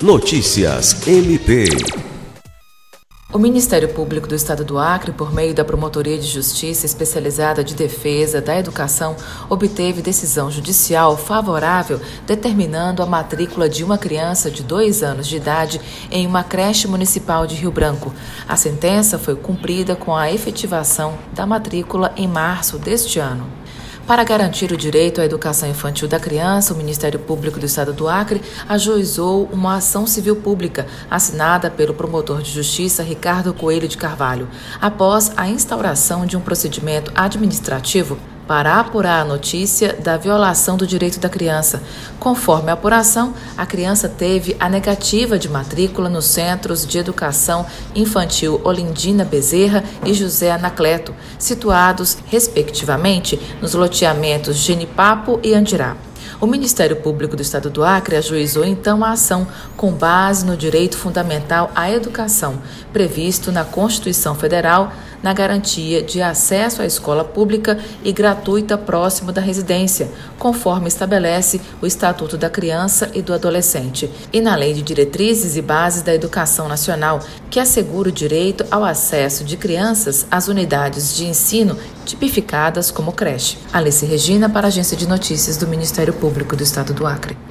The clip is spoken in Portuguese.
Notícias MP. O Ministério Público do Estado do Acre, por meio da Promotoria de Justiça Especializada de Defesa da Educação, obteve decisão judicial favorável determinando a matrícula de uma criança de dois anos de idade em uma creche municipal de Rio Branco. A sentença foi cumprida com a efetivação da matrícula em março deste ano. Para garantir o direito à educação infantil da criança, o Ministério Público do Estado do Acre ajuizou uma ação civil pública assinada pelo promotor de justiça Ricardo Coelho de Carvalho, após a instauração de um procedimento administrativo para apurar a notícia da violação do direito da criança. Conforme a apuração, a criança teve a negativa de matrícula nos Centros de Educação Infantil Olindina Bezerra e José Anacleto, situados, respectivamente, nos loteamentos Genipapo e Andirá. O Ministério Público do Estado do Acre ajuizou então a ação com base no direito fundamental à educação, previsto na Constituição Federal, na garantia de acesso à escola pública e gratuita próximo da residência, conforme estabelece o Estatuto da Criança e do Adolescente, e na Lei de Diretrizes e Bases da Educação Nacional, que assegura o direito ao acesso de crianças às unidades de ensino tipificadas como creche. Alice Regina, para a Agência de Notícias do Ministério Público do Estado do Acre.